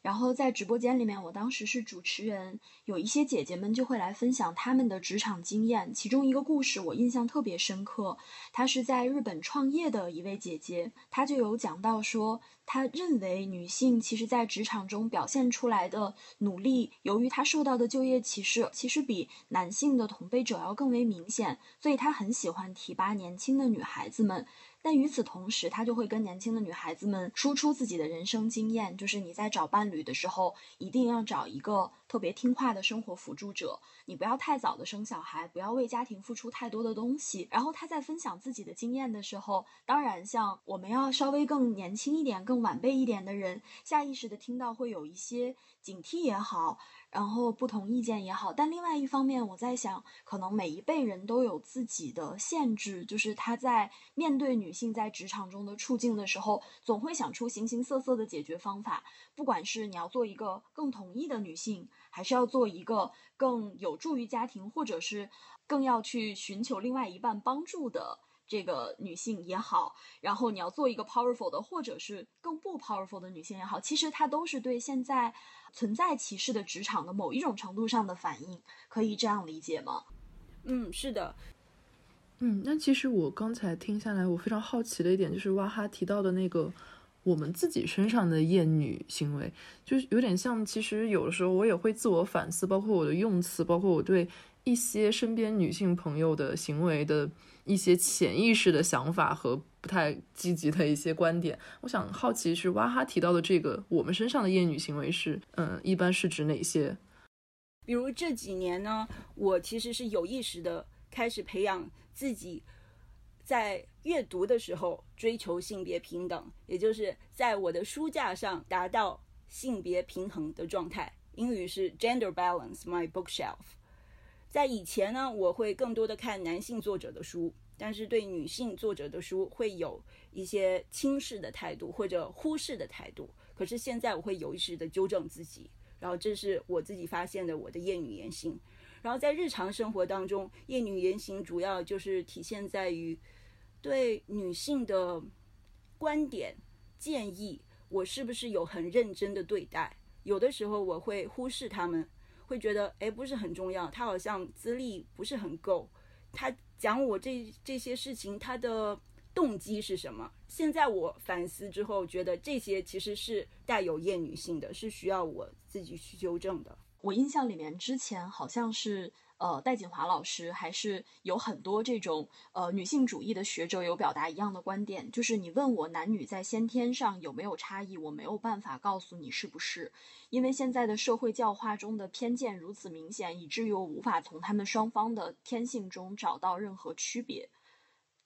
Speaker 4: 然后在直播间里面，我当时是主持人，有一些姐姐们就会来分享她们的职场经验。其中一个故事我印象特别深刻，她是在日本创业的一位姐姐，她就有讲到说，她认为女性其实在职场中表现出来的努力，由于她受到的就业歧视，其实比男性的同辈者要更为明显，所以她很喜欢提拔年轻的女孩子们。但与此同时，他就会跟年轻的女孩子们输出自己的人生经验，就是你在找伴侣的时候，一定要找一个特别听话的生活辅助者，你不要太早的生小孩，不要为家庭付出太多的东西。然后他在分享自己的经验的时候，当然像我们要稍微更年轻一点、更晚辈一点的人，下意识的听到会有一些警惕也好。然后不同意见也好，但另外一方面，我在想，可能每一辈人都有自己的限制，就是他在面对女性在职场中的处境的时候，总会想出形形色色的解决方法。不管是你要做一个更统一的女性，还是要做一个更有助于家庭，或者是更要去寻求另外一半帮助的这个女性也好，然后你要做一个 powerful 的，或者是更不 powerful 的女性也好，其实它都是对现在存在歧视的职场的某一种程度上的反应，可以这样理解吗？
Speaker 2: 嗯，是的。
Speaker 3: 嗯，那其实我刚才听下来，我非常好奇的一点就是哇哈提到的那个我们自己身上的厌女行为，就是有点像，其实有的时候我也会自我反思，包括我的用词，包括我对一些身边女性朋友的行为的。一些潜意识的想法和不太积极的一些观点，我想好奇是哇哈提到的这个我们身上的厌女行为是，嗯，一般是指哪些？
Speaker 2: 比如这几年呢，我其实是有意识的开始培养自己在阅读的时候追求性别平等，也就是在我的书架上达到性别平衡的状态。英语是 gender balance my bookshelf。在以前呢，我会更多的看男性作者的书，但是对女性作者的书会有一些轻视的态度或者忽视的态度。可是现在我会有意识的纠正自己，然后这是我自己发现的我的厌女言行。然后在日常生活当中，厌女言行主要就是体现在于对女性的观点建议，我是不是有很认真的对待？有的时候我会忽视他们。会觉得哎不是很重要，他好像资历不是很够，他讲我这这些事情，他的动机是什么？现在我反思之后，觉得这些其实是带有厌女性的，是需要我自己去纠正的。
Speaker 4: 我印象里面之前好像是。呃，戴锦华老师还是有很多这种呃女性主义的学者有表达一样的观点，就是你问我男女在先天上有没有差异，我没有办法告诉你是不是，因为现在的社会教化中的偏见如此明显，以至于我无法从他们双方的天性中找到任何区别。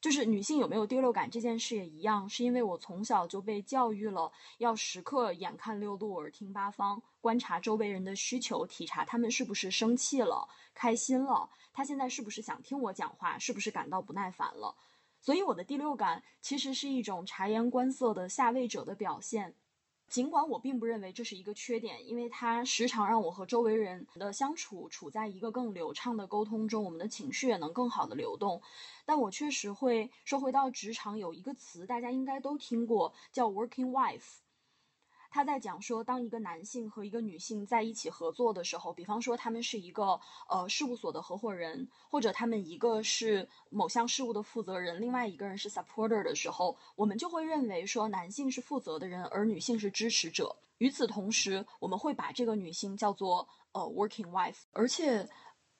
Speaker 4: 就是女性有没有第六感这件事也一样，是因为我从小就被教育了，要时刻眼看六路，耳听八方，观察周围人的需求，体察他们是不是生气了、开心了，他现在是不是想听我讲话，是不是感到不耐烦了。所以我的第六感其实是一种察言观色的下位者的表现。尽管我并不认为这是一个缺点，因为它时常让我和周围人的相处处在一个更流畅的沟通中，我们的情绪也能更好的流动。但我确实会说回到职场，有一个词大家应该都听过，叫 “working wife”。他在讲说，当一个男性和一个女性在一起合作的时候，比方说他们是一个呃事务所的合伙人，或者他们一个是某项事务的负责人，另外一个人是 supporter 的时候，我们就会认为说男性是负责的人，而女性是支持者。与此同时，我们会把这个女性叫做呃 working wife。而且，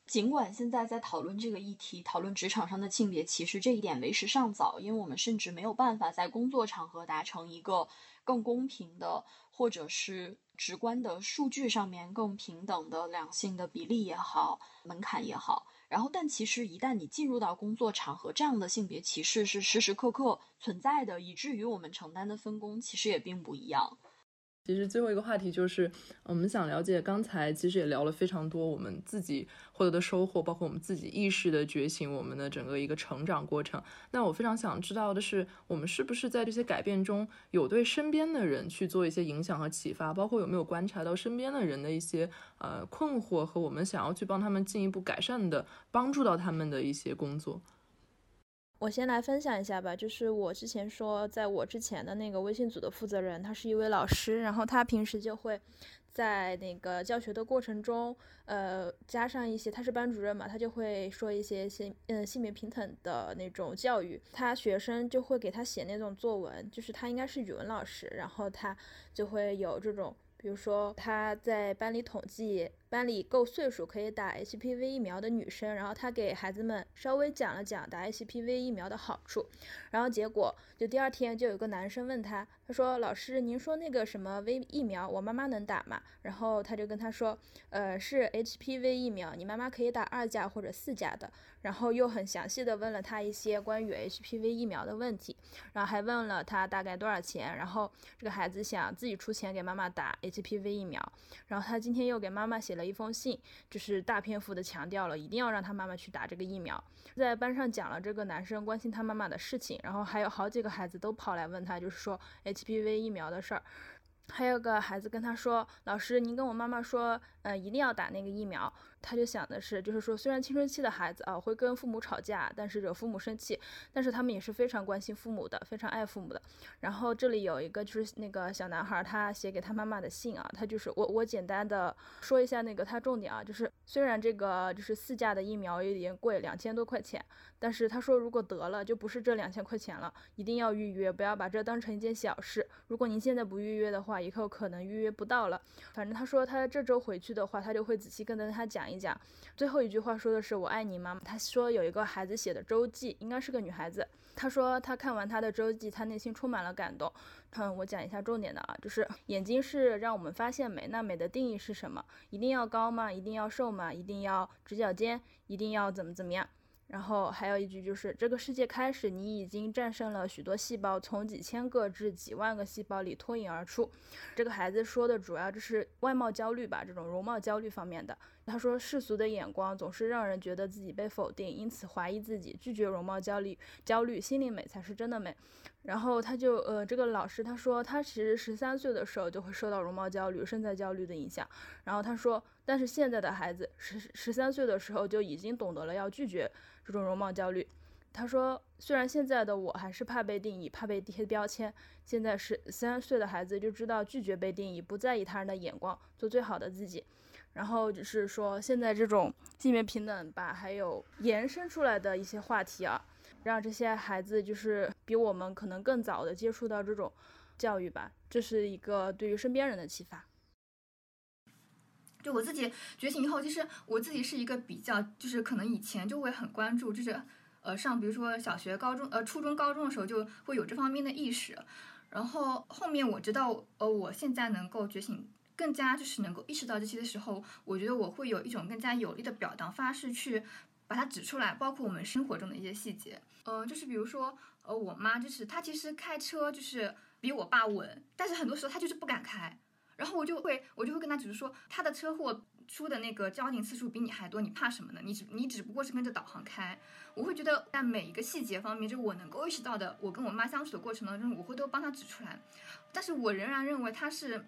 Speaker 4: 尽管现在在讨论这个议题，讨论职场上的性别歧视这一点为时尚早，因为我们甚至没有办法在工作场合达成一个更公平的。或者是直观的数据上面更平等的两性的比例也好，门槛也好，然后但其实一旦你进入到工作场合，这样的性别歧视是时时刻刻存在的，以至于我们承担的分工其实也并不一样。
Speaker 3: 其实最后一个话题就是，我们想了解，刚才其实也聊了非常多我们自己获得的收获，包括我们自己意识的觉醒，我们的整个一个成长过程。那我非常想知道的是，我们是不是在这些改变中有对身边的人去做一些影响和启发，包括有没有观察到身边的人的一些呃困惑和我们想要去帮他们进一步改善的，帮助到他们的一些工作。
Speaker 5: 我先来分享一下吧，就是我之前说，在我之前的那个微信组的负责人，他是一位老师，然后他平时就会在那个教学的过程中，呃，加上一些，他是班主任嘛，他就会说一些性，嗯，性别平等的那种教育，他学生就会给他写那种作文，就是他应该是语文老师，然后他就会有这种，比如说他在班里统计。班里够岁数可以打 HPV 疫苗的女生，然后她给孩子们稍微讲了讲打 HPV 疫苗的好处，然后结果就第二天就有个男生问她，他说老师您说那个什么 V 疫苗我妈妈能打吗？然后他就跟他说，呃是 HPV 疫苗，你妈妈可以打二价或者四价的，然后又很详细的问了他一些关于 HPV 疫苗的问题，然后还问了他大概多少钱，然后这个孩子想自己出钱给妈妈打 HPV 疫苗，然后他今天又给妈妈写。了一封信，就是大篇幅的强调了一定要让他妈妈去打这个疫苗，在班上讲了这个男生关心他妈妈的事情，然后还有好几个孩子都跑来问他，就是说 HPV 疫苗的事儿，还有个孩子跟他说：“老师，您跟我妈妈说，呃，一定要打那个疫苗。”他就想的是，就是说，虽然青春期的孩子啊会跟父母吵架，但是惹父母生气，但是他们也是非常关心父母的，非常爱父母的。然后这里有一个就是那个小男孩，他写给他妈妈的信啊，他就是我我简单的说一下那个他重点啊，就是虽然这个就是四价的疫苗有点贵，两千多块钱，但是他说如果得了就不是这两千块钱了，一定要预约，不要把这当成一件小事。如果您现在不预约的话，以后可能预约不到了。反正他说他这周回去的话，他就会仔细跟着他讲一。讲最后一句话说的是“我爱你，妈妈”。他说有一个孩子写的周记，应该是个女孩子。他说他看完他的周记，他内心充满了感动。嗯，我讲一下重点的啊，就是眼睛是让我们发现美，那美的定义是什么？一定要高吗？一定要瘦吗？一定要直角肩？一定要怎么怎么样？然后还有一句就是，这个世界开始，你已经战胜了许多细胞，从几千个至几万个细胞里脱颖而出。这个孩子说的主要就是外貌焦虑吧，这种容貌焦虑方面的。他说世俗的眼光总是让人觉得自己被否定，因此怀疑自己，拒绝容貌焦虑，焦虑心灵美才是真的美。然后他就呃，这个老师他说他其实十三岁的时候就会受到容貌焦虑、身材焦虑的影响。然后他说，但是现在的孩子十十三岁的时候就已经懂得了要拒绝。这种容貌焦虑，他说，虽然现在的我还是怕被定义，怕被贴标签，现在十三岁的孩子就知道拒绝被定义，不在意他人的眼光，做最好的自己。然后就是说，现在这种性别平等吧，还有延伸出来的一些话题啊，让这些孩子就是比我们可能更早的接触到这种教育吧，这是一个对于身边人的启发。
Speaker 1: 就我自己觉醒以后，其实我自己是一个比较，就是可能以前就会很关注，就是呃上比如说小学、高中、呃初中、高中的时候就会有这方面的意识，然后后面我知道，呃我现在能够觉醒，更加就是能够意识到这些的时候，我觉得我会有一种更加有力的表达方式去把它指出来，包括我们生活中的一些细节，呃就是比如说呃我妈就是她其实开车就是比我爸稳，但是很多时候她就是不敢开。然后我就会，我就会跟她只是说，她的车祸出的那个交警次数比你还多，你怕什么呢？你只你只不过是跟着导航开。我会觉得在每一个细节方面，就我能够意识到的，我跟我妈相处的过程当中，我会都帮她指出来。但是我仍然认为她是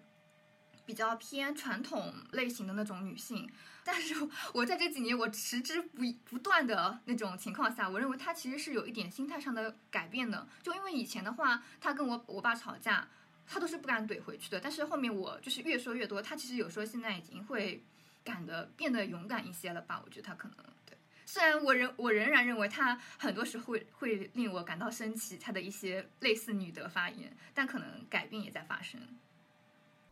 Speaker 1: 比较偏传统类型的那种女性。但是我在这几年，我持之不不断的那种情况下，我认为她其实是有一点心态上的改变的。就因为以前的话，她跟我我爸吵架。他都是不敢怼回去的，但是后面我就是越说越多，他其实有时候现在已经会敢的变得勇敢一些了吧？我觉得他可能对，虽然我仍我仍然认为他很多时候会会令我感到生气，他的一些类似女德发言，但可能改变也在发生。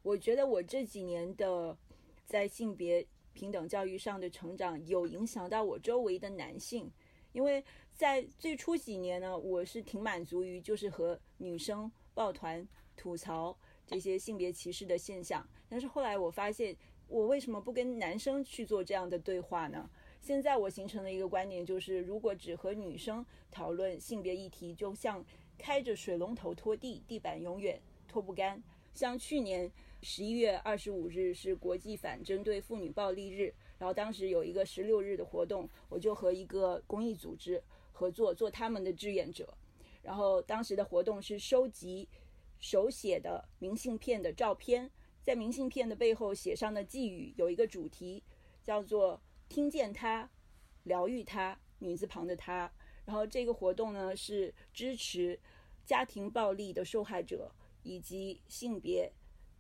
Speaker 2: 我觉得我这几年的在性别平等教育上的成长，有影响到我周围的男性，因为在最初几年呢，我是挺满足于就是和女生抱团。吐槽这些性别歧视的现象，但是后来我发现，我为什么不跟男生去做这样的对话呢？现在我形成了一个观点，就是如果只和女生讨论性别议题，就像开着水龙头拖地，地板永远拖不干。像去年十一月二十五日是国际反针对妇女暴力日，然后当时有一个十六日的活动，我就和一个公益组织合作做他们的志愿者，然后当时的活动是收集。手写的明信片的照片，在明信片的背后写上的寄语有一个主题，叫做“听见他，疗愈他”，女字旁的他。然后这个活动呢是支持家庭暴力的受害者以及性别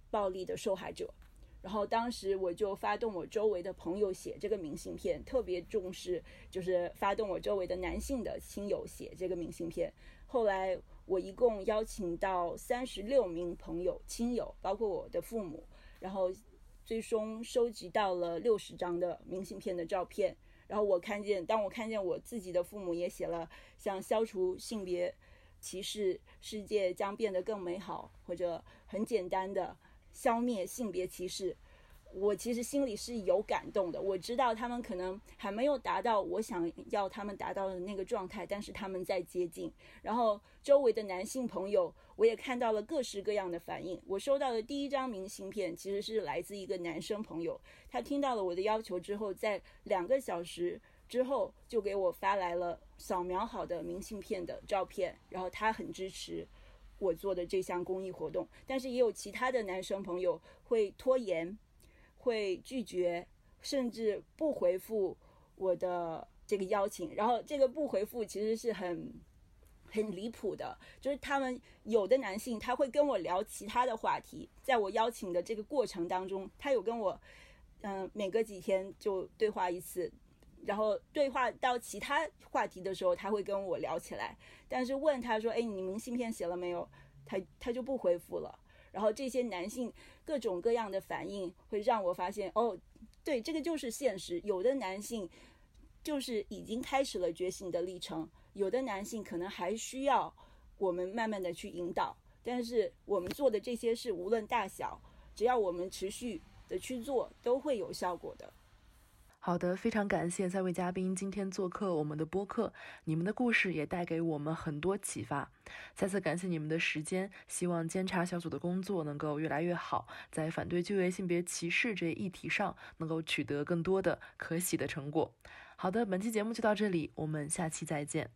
Speaker 2: 暴力的受害者。然后当时我就发动我周围的朋友写这个明信片，特别重视就是发动我周围的男性的亲友写这个明信片。后来。我一共邀请到三十六名朋友、亲友，包括我的父母，然后最终收集到了六十张的明信片的照片。然后我看见，当我看见我自己的父母也写了像“消除性别歧视，世界将变得更美好”或者很简单的“消灭性别歧视”。我其实心里是有感动的，我知道他们可能还没有达到我想要他们达到的那个状态，但是他们在接近。然后周围的男性朋友，我也看到了各式各样的反应。我收到的第一张明信片其实是来自一个男生朋友，他听到了我的要求之后，在两个小时之后就给我发来了扫描好的明信片的照片，然后他很支持我做的这项公益活动，但是也有其他的男生朋友会拖延，会拒绝，甚至不回复我的这个邀请。然后这个不回复其实是很很离谱的，就是他们有的男性他会跟我聊其他的话题，在我邀请的这个过程当中，他有跟我嗯每隔几天就对话一次。然后对话到其他话题的时候，他会跟我聊起来。但是问他说：“哎，你明信片写了没有？”他他就不回复了。然后这些男性各种各样的反应，会让我发现，哦，对，这个就是现实。有的男性就是已经开始了觉醒的历程，有的男性可能还需要我们慢慢的去引导。但是我们做的这些事，无论大小，只要我们持续的去做，都会有效果的。
Speaker 3: 好的，非常感谢三位嘉宾今天做客我们的播客，你们的故事也带给我们很多启发。再次感谢你们的时间，希望监察小组的工作能够越来越好，在反对就业性别歧视这一议题上能够取得更多的可喜的成果。好的，本期节目就到这里，我们下期再见。